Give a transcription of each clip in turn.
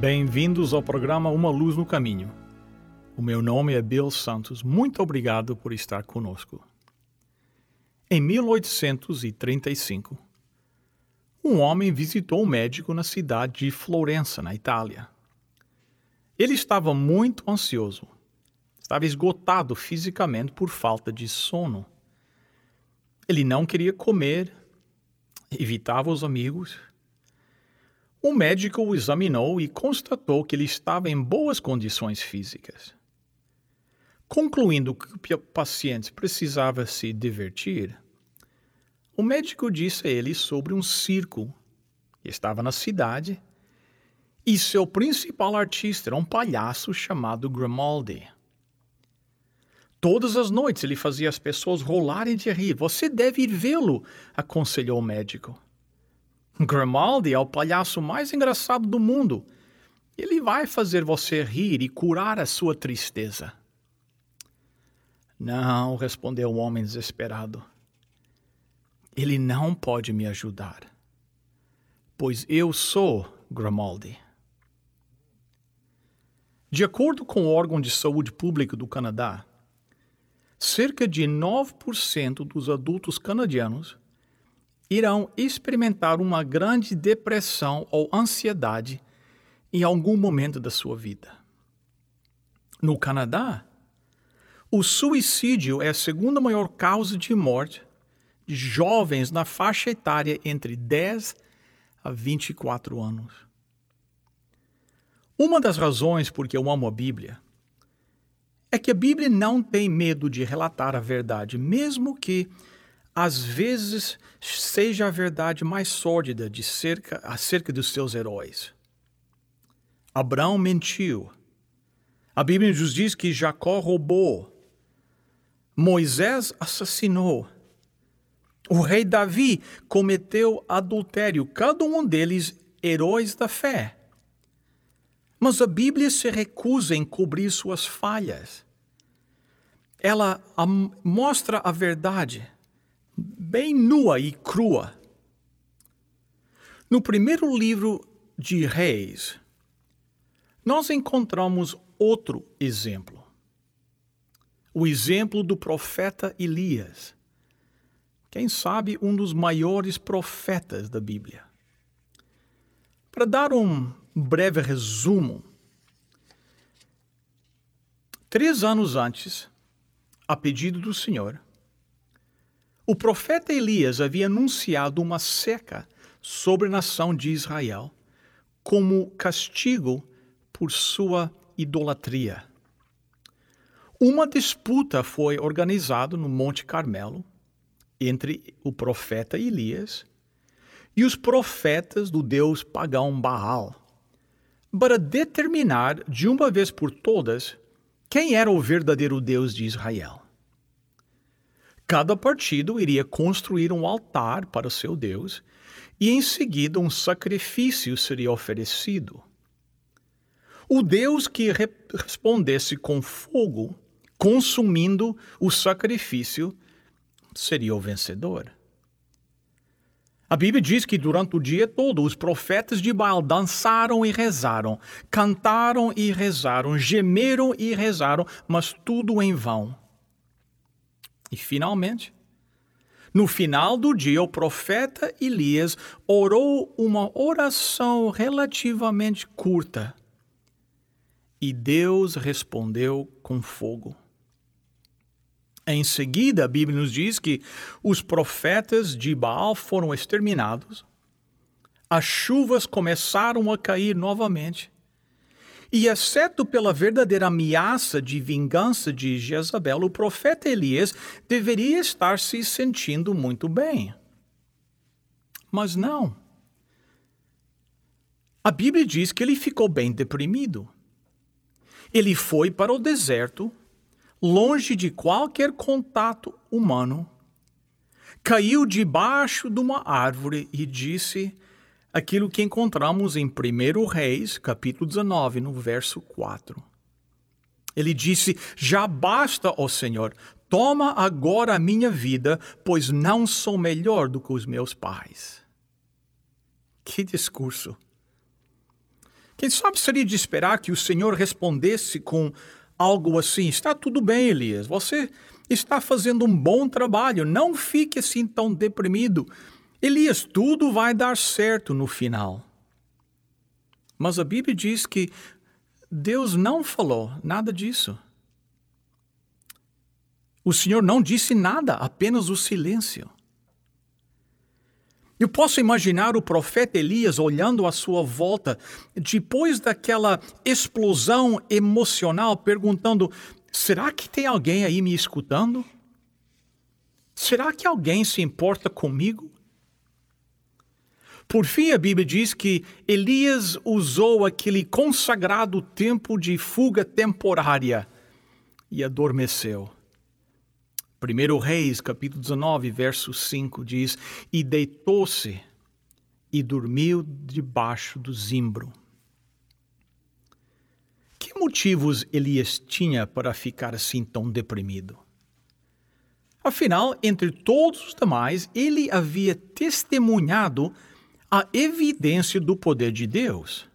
Bem-vindos ao programa Uma Luz no Caminho. O meu nome é Bill Santos. Muito obrigado por estar conosco. Em 1835, um homem visitou um médico na cidade de Florença, na Itália. Ele estava muito ansioso. Estava esgotado fisicamente por falta de sono. Ele não queria comer, evitava os amigos. O médico o examinou e constatou que ele estava em boas condições físicas. Concluindo que o paciente precisava se divertir, o médico disse a ele sobre um circo que estava na cidade e seu principal artista era um palhaço chamado Grimaldi. Todas as noites ele fazia as pessoas rolarem de rir. Você deve ir vê-lo, aconselhou o médico. Grimaldi é o palhaço mais engraçado do mundo. Ele vai fazer você rir e curar a sua tristeza. Não, respondeu o homem desesperado. Ele não pode me ajudar, pois eu sou Grimaldi. De acordo com o órgão de saúde pública do Canadá, cerca de 9% dos adultos canadianos irão experimentar uma grande depressão ou ansiedade em algum momento da sua vida. No Canadá, o suicídio é a segunda maior causa de morte de jovens na faixa etária entre 10 a 24 anos. Uma das razões por que eu amo a Bíblia é que a Bíblia não tem medo de relatar a verdade, mesmo que às vezes seja a verdade mais sórdida de cerca, acerca dos seus heróis. Abraão mentiu. A Bíblia nos diz que Jacó roubou. Moisés assassinou. O rei Davi cometeu adultério, cada um deles heróis da fé. Mas a Bíblia se recusa em cobrir suas falhas. Ela mostra a verdade bem nua e crua. No primeiro livro de Reis, nós encontramos outro exemplo o exemplo do profeta Elias. Quem sabe um dos maiores profetas da Bíblia. Para dar um breve resumo, três anos antes, a pedido do Senhor, o profeta Elias havia anunciado uma seca sobre a nação de Israel como castigo por sua idolatria. Uma disputa foi organizada no Monte Carmelo entre o profeta Elias e os profetas do deus pagão Baal, para determinar de uma vez por todas quem era o verdadeiro Deus de Israel. Cada partido iria construir um altar para o seu Deus e em seguida um sacrifício seria oferecido. O Deus que respondesse com fogo consumindo o sacrifício, seria o vencedor. A Bíblia diz que durante o dia todo os profetas de Baal dançaram e rezaram, cantaram e rezaram, gemeram e rezaram, mas tudo em vão. E finalmente, no final do dia, o profeta Elias orou uma oração relativamente curta. E Deus respondeu com fogo. Em seguida, a Bíblia nos diz que os profetas de Baal foram exterminados, as chuvas começaram a cair novamente, e, exceto pela verdadeira ameaça de vingança de Jezabel, o profeta Elias deveria estar se sentindo muito bem. Mas não. A Bíblia diz que ele ficou bem deprimido. Ele foi para o deserto, longe de qualquer contato humano, caiu debaixo de uma árvore e disse aquilo que encontramos em 1 Reis, capítulo 19, no verso 4. Ele disse: Já basta, ó Senhor, toma agora a minha vida, pois não sou melhor do que os meus pais. Que discurso! Quem sabe seria de esperar que o Senhor respondesse com algo assim: Está tudo bem, Elias, você está fazendo um bom trabalho, não fique assim tão deprimido. Elias, tudo vai dar certo no final. Mas a Bíblia diz que Deus não falou nada disso. O Senhor não disse nada, apenas o silêncio. Eu posso imaginar o profeta Elias olhando à sua volta, depois daquela explosão emocional, perguntando: será que tem alguém aí me escutando? Será que alguém se importa comigo? Por fim, a Bíblia diz que Elias usou aquele consagrado tempo de fuga temporária e adormeceu. 1 Reis, capítulo 19, verso 5 diz: E deitou-se e dormiu debaixo do zimbro. Que motivos Elias tinha para ficar assim tão deprimido? Afinal, entre todos os demais, ele havia testemunhado a evidência do poder de Deus.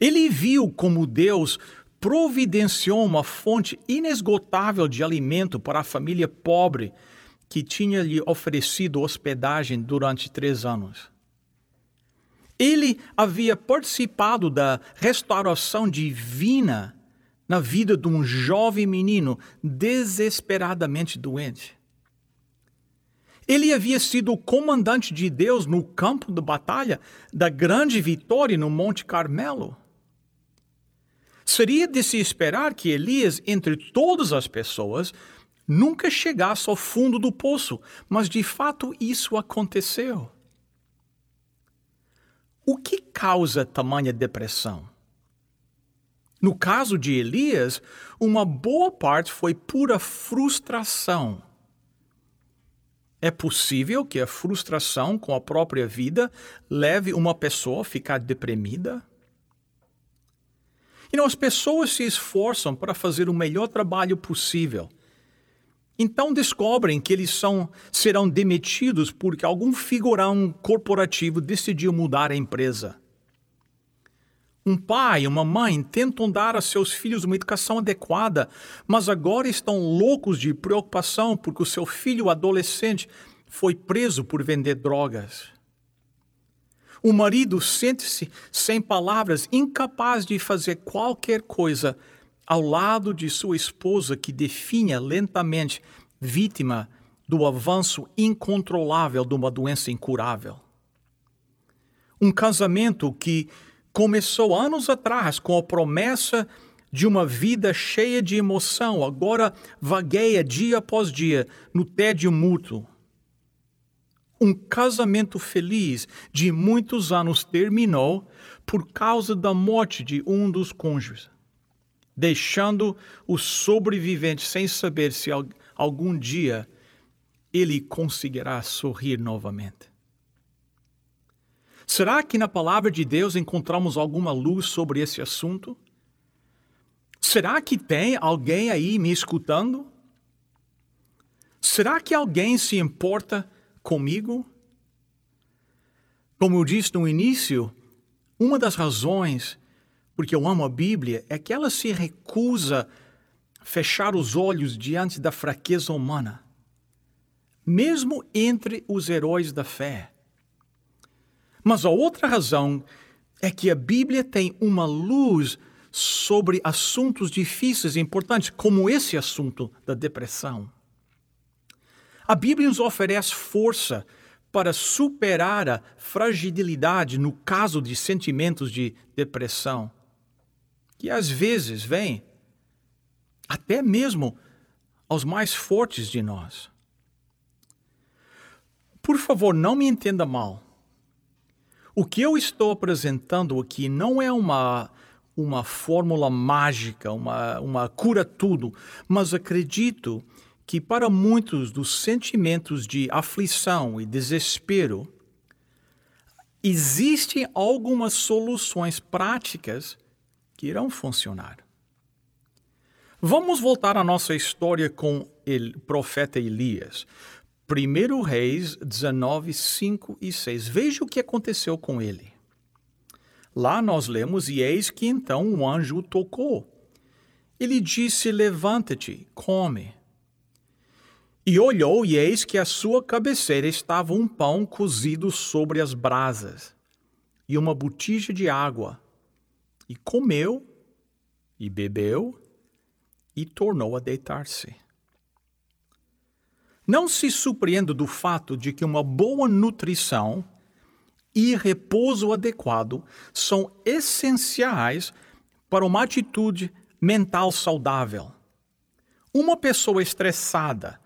Ele viu como Deus providenciou uma fonte inesgotável de alimento para a família pobre que tinha lhe oferecido hospedagem durante três anos. Ele havia participado da restauração divina na vida de um jovem menino desesperadamente doente. Ele havia sido o comandante de Deus no campo de batalha da grande vitória no Monte Carmelo. Seria de se esperar que Elias, entre todas as pessoas, nunca chegasse ao fundo do poço, mas de fato isso aconteceu. O que causa tamanha depressão? No caso de Elias, uma boa parte foi pura frustração. É possível que a frustração com a própria vida leve uma pessoa a ficar deprimida? E as pessoas se esforçam para fazer o melhor trabalho possível. Então descobrem que eles são, serão demitidos porque algum figurão corporativo decidiu mudar a empresa. Um pai e uma mãe tentam dar a seus filhos uma educação adequada, mas agora estão loucos de preocupação porque o seu filho adolescente foi preso por vender drogas. O marido sente-se sem palavras, incapaz de fazer qualquer coisa ao lado de sua esposa que definha lentamente vítima do avanço incontrolável de uma doença incurável. Um casamento que começou anos atrás com a promessa de uma vida cheia de emoção, agora vagueia dia após dia no tédio mútuo um casamento feliz de muitos anos terminou por causa da morte de um dos cônjuges, deixando o sobrevivente sem saber se algum dia ele conseguirá sorrir novamente. Será que na palavra de Deus encontramos alguma luz sobre esse assunto? Será que tem alguém aí me escutando? Será que alguém se importa comigo? Como eu disse no início, uma das razões porque eu amo a Bíblia é que ela se recusa a fechar os olhos diante da fraqueza humana, mesmo entre os heróis da fé. Mas a outra razão é que a Bíblia tem uma luz sobre assuntos difíceis e importantes, como esse assunto da depressão. A Bíblia nos oferece força para superar a fragilidade no caso de sentimentos de depressão, que às vezes vem até mesmo aos mais fortes de nós. Por favor, não me entenda mal. O que eu estou apresentando aqui não é uma, uma fórmula mágica, uma, uma cura-tudo, mas acredito que para muitos dos sentimentos de aflição e desespero, existem algumas soluções práticas que irão funcionar. Vamos voltar à nossa história com o profeta Elias. 1 Reis 19, 5 e 6. Veja o que aconteceu com ele. Lá nós lemos: E eis que então o anjo tocou. Ele disse: Levanta-te, come. E olhou, e eis que à sua cabeceira estava um pão cozido sobre as brasas, e uma botija de água. E comeu, e bebeu, e tornou a deitar-se. Não se surpreenda do fato de que uma boa nutrição e repouso adequado são essenciais para uma atitude mental saudável. Uma pessoa estressada,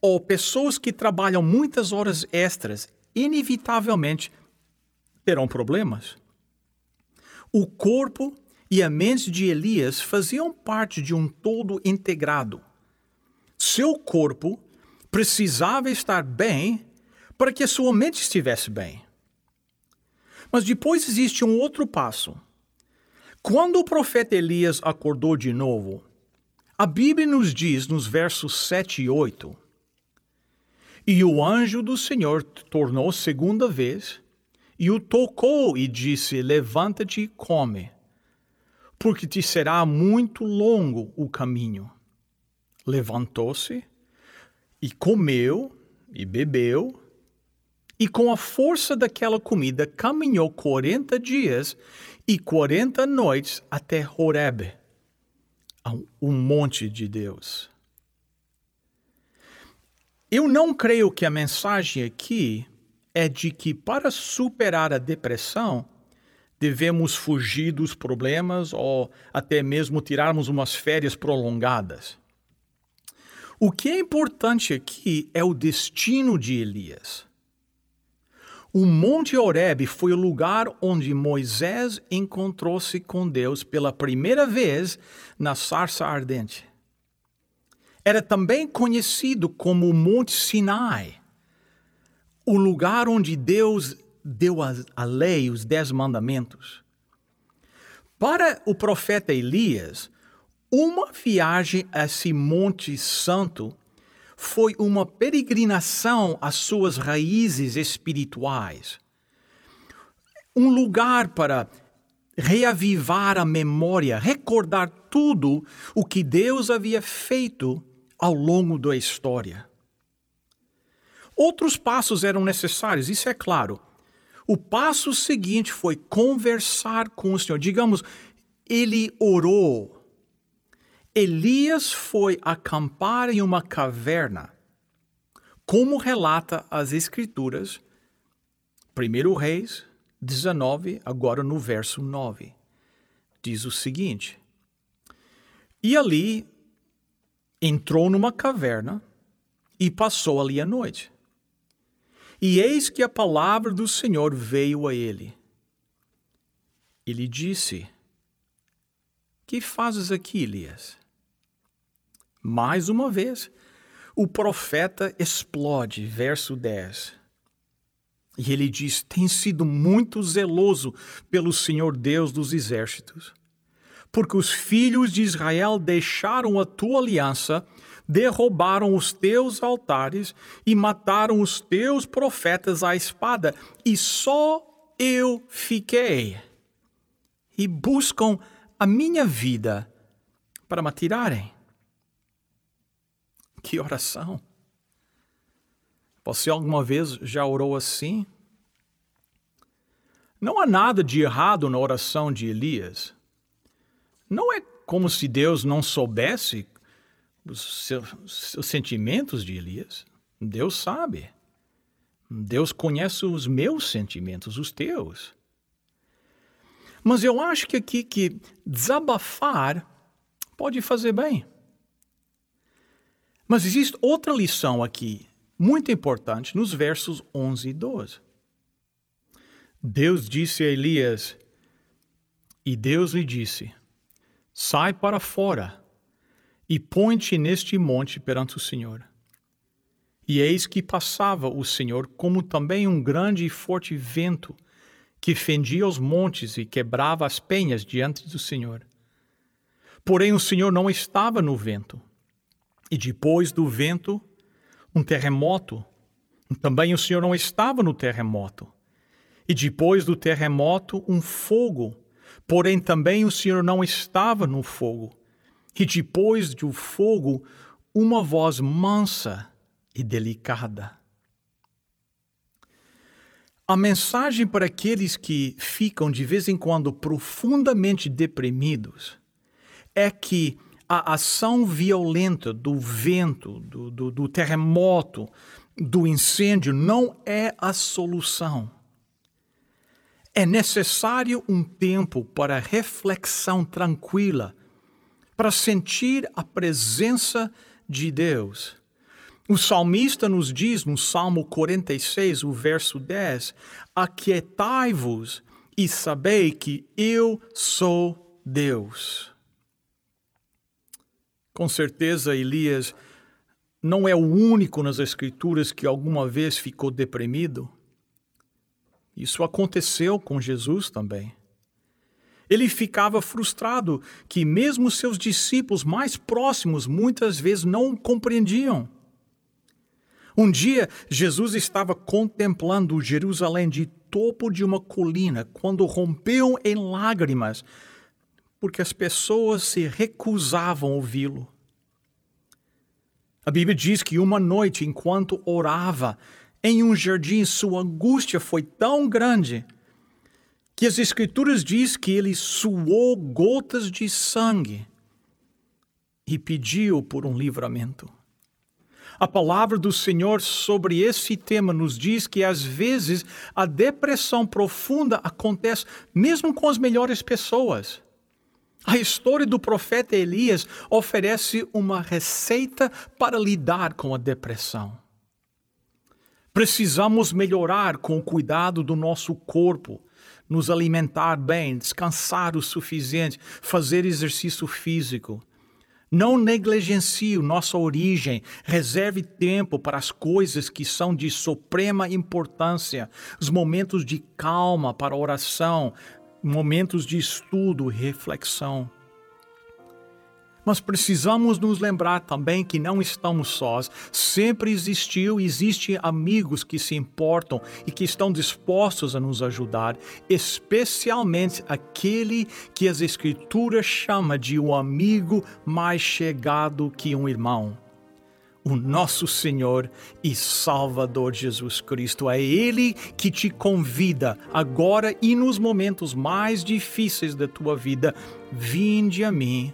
ou pessoas que trabalham muitas horas extras, inevitavelmente terão problemas. O corpo e a mente de Elias faziam parte de um todo integrado. Seu corpo precisava estar bem para que a sua mente estivesse bem. Mas depois existe um outro passo. Quando o profeta Elias acordou de novo, a Bíblia nos diz nos versos 7 e 8 e o anjo do Senhor tornou segunda vez e o tocou e disse: Levanta-te e come, porque te será muito longo o caminho. Levantou-se e comeu e bebeu, e com a força daquela comida caminhou quarenta dias e quarenta noites até Horeb, um monte de Deus. Eu não creio que a mensagem aqui é de que para superar a depressão devemos fugir dos problemas ou até mesmo tirarmos umas férias prolongadas. O que é importante aqui é o destino de Elias. O Monte Horeb foi o lugar onde Moisés encontrou-se com Deus pela primeira vez na sarça ardente era também conhecido como o Monte Sinai, o lugar onde Deus deu a, a lei, os dez mandamentos. Para o profeta Elias, uma viagem a esse Monte Santo foi uma peregrinação às suas raízes espirituais. Um lugar para reavivar a memória, recordar tudo o que Deus havia feito ao longo da história. Outros passos eram necessários, isso é claro. O passo seguinte foi conversar com o Senhor. Digamos, ele orou. Elias foi acampar em uma caverna, como relata as Escrituras, 1 Reis 19, agora no verso 9. Diz o seguinte: E ali entrou numa caverna e passou ali a noite. E eis que a palavra do Senhor veio a ele. Ele disse: Que fazes aqui, Elias? Mais uma vez, o profeta explode, verso 10. E ele diz: Tem sido muito zeloso pelo Senhor Deus dos exércitos porque os filhos de Israel deixaram a tua aliança, derrubaram os teus altares e mataram os teus profetas à espada, e só eu fiquei. E buscam a minha vida para me tirarem. Que oração! Você alguma vez já orou assim? Não há nada de errado na oração de Elias. Não é como se Deus não soubesse os seus, sentimentos de Elias. Deus sabe. Deus conhece os meus sentimentos, os teus. Mas eu acho que aqui que desabafar pode fazer bem. Mas existe outra lição aqui muito importante nos versos 11 e 12. Deus disse a Elias, e Deus lhe disse: Sai para fora e põe-te neste monte perante o Senhor. E eis que passava o Senhor como também um grande e forte vento que fendia os montes e quebrava as penhas diante do Senhor. Porém o Senhor não estava no vento. E depois do vento, um terremoto. Também o Senhor não estava no terremoto. E depois do terremoto, um fogo. Porém também o Senhor não estava no fogo. E depois do fogo, uma voz mansa e delicada. A mensagem para aqueles que ficam de vez em quando profundamente deprimidos é que a ação violenta do vento, do, do, do terremoto, do incêndio não é a solução. É necessário um tempo para reflexão tranquila, para sentir a presença de Deus. O salmista nos diz no Salmo 46, o verso 10: Aquietai-vos e sabei que eu sou Deus. Com certeza, Elias não é o único nas Escrituras que alguma vez ficou deprimido. Isso aconteceu com Jesus também. Ele ficava frustrado que, mesmo seus discípulos mais próximos, muitas vezes não compreendiam. Um dia, Jesus estava contemplando Jerusalém de topo de uma colina quando rompeu em lágrimas porque as pessoas se recusavam a ouvi-lo. A Bíblia diz que uma noite, enquanto orava em um jardim, sua angústia foi tão grande que as Escrituras diz que ele suou gotas de sangue e pediu por um livramento. A palavra do Senhor sobre esse tema nos diz que às vezes a depressão profunda acontece mesmo com as melhores pessoas. A história do profeta Elias oferece uma receita para lidar com a depressão. Precisamos melhorar com o cuidado do nosso corpo, nos alimentar bem, descansar o suficiente, fazer exercício físico. Não negligencie nossa origem, reserve tempo para as coisas que são de suprema importância, os momentos de calma para oração, momentos de estudo e reflexão. Mas precisamos nos lembrar também que não estamos sós. Sempre existiu e existem amigos que se importam e que estão dispostos a nos ajudar, especialmente aquele que as Escrituras chama de um amigo mais chegado que um irmão o nosso Senhor e Salvador Jesus Cristo. É Ele que te convida agora e nos momentos mais difíceis da tua vida. Vinde a mim,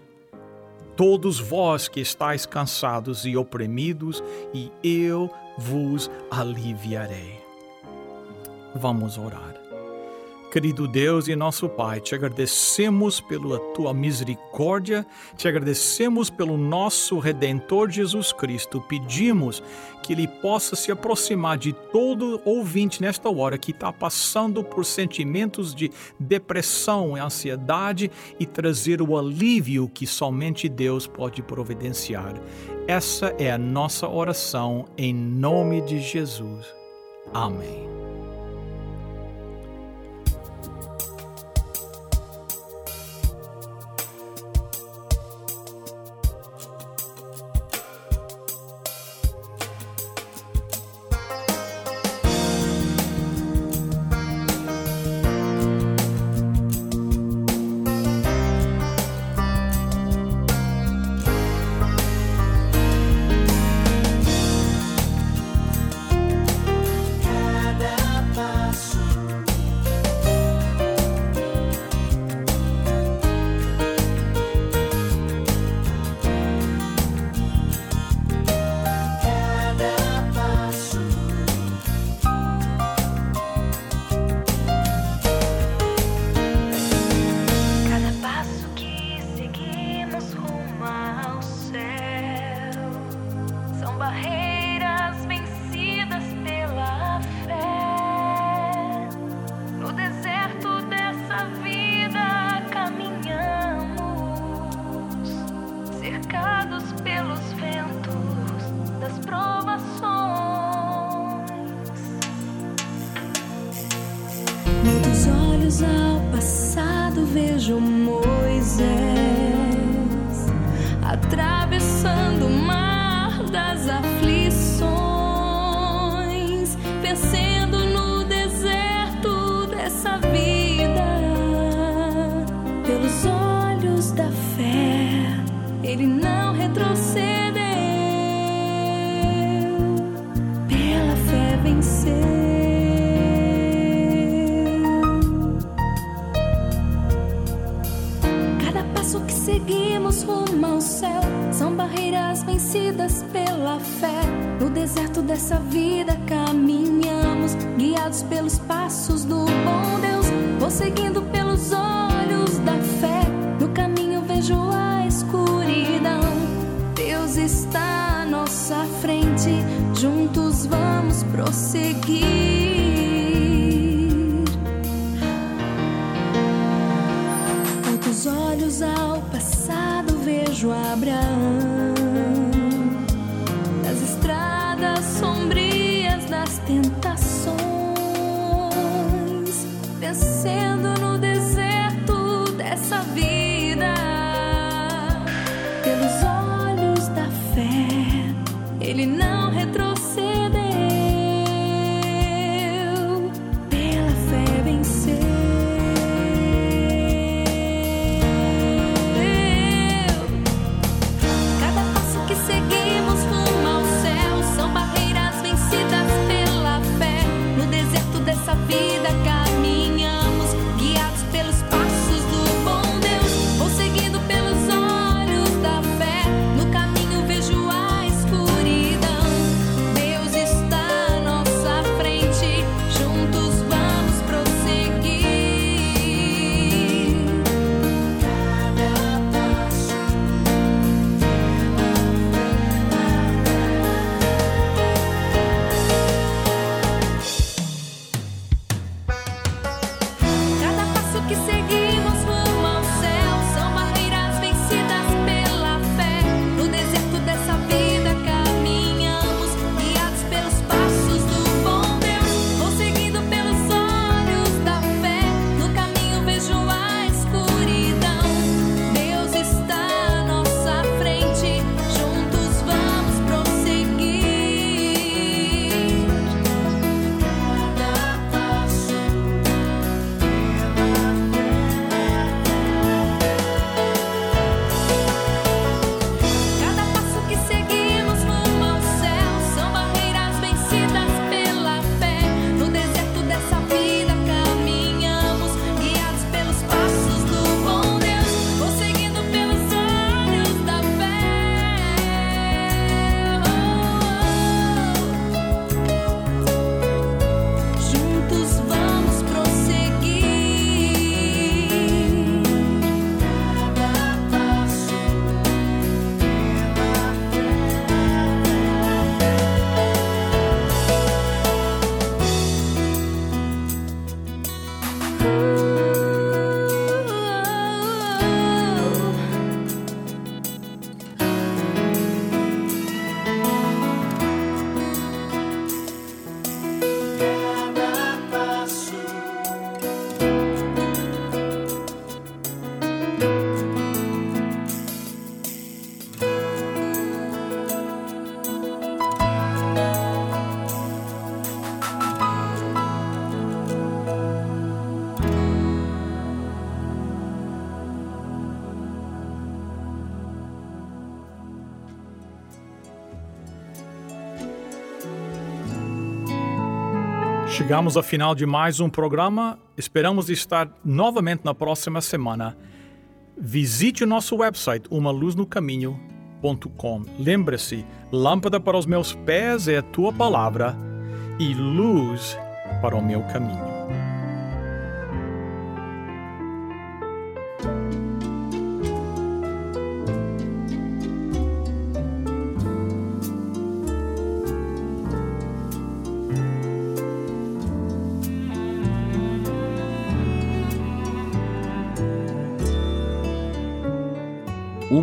todos vós que estáis cansados e oprimidos, e eu vos aliviarei. Vamos orar. Querido Deus e nosso Pai, te agradecemos pela tua misericórdia, te agradecemos pelo nosso Redentor Jesus Cristo. Pedimos que Ele possa se aproximar de todo ouvinte nesta hora que está passando por sentimentos de depressão e ansiedade e trazer o alívio que somente Deus pode providenciar. Essa é a nossa oração em nome de Jesus. Amém. atrás. deserto dessa vida caminhamos, guiados pelos passos do bom Deus, vou seguindo pelos olhos da fé. No caminho vejo a escuridão. Deus está à nossa frente, juntos vamos prosseguir. Chegamos ao final de mais um programa. Esperamos estar novamente na próxima semana. Visite o nosso website umaluznocaminho.com. Lembre-se, lâmpada para os meus pés é a tua palavra e luz para o meu caminho.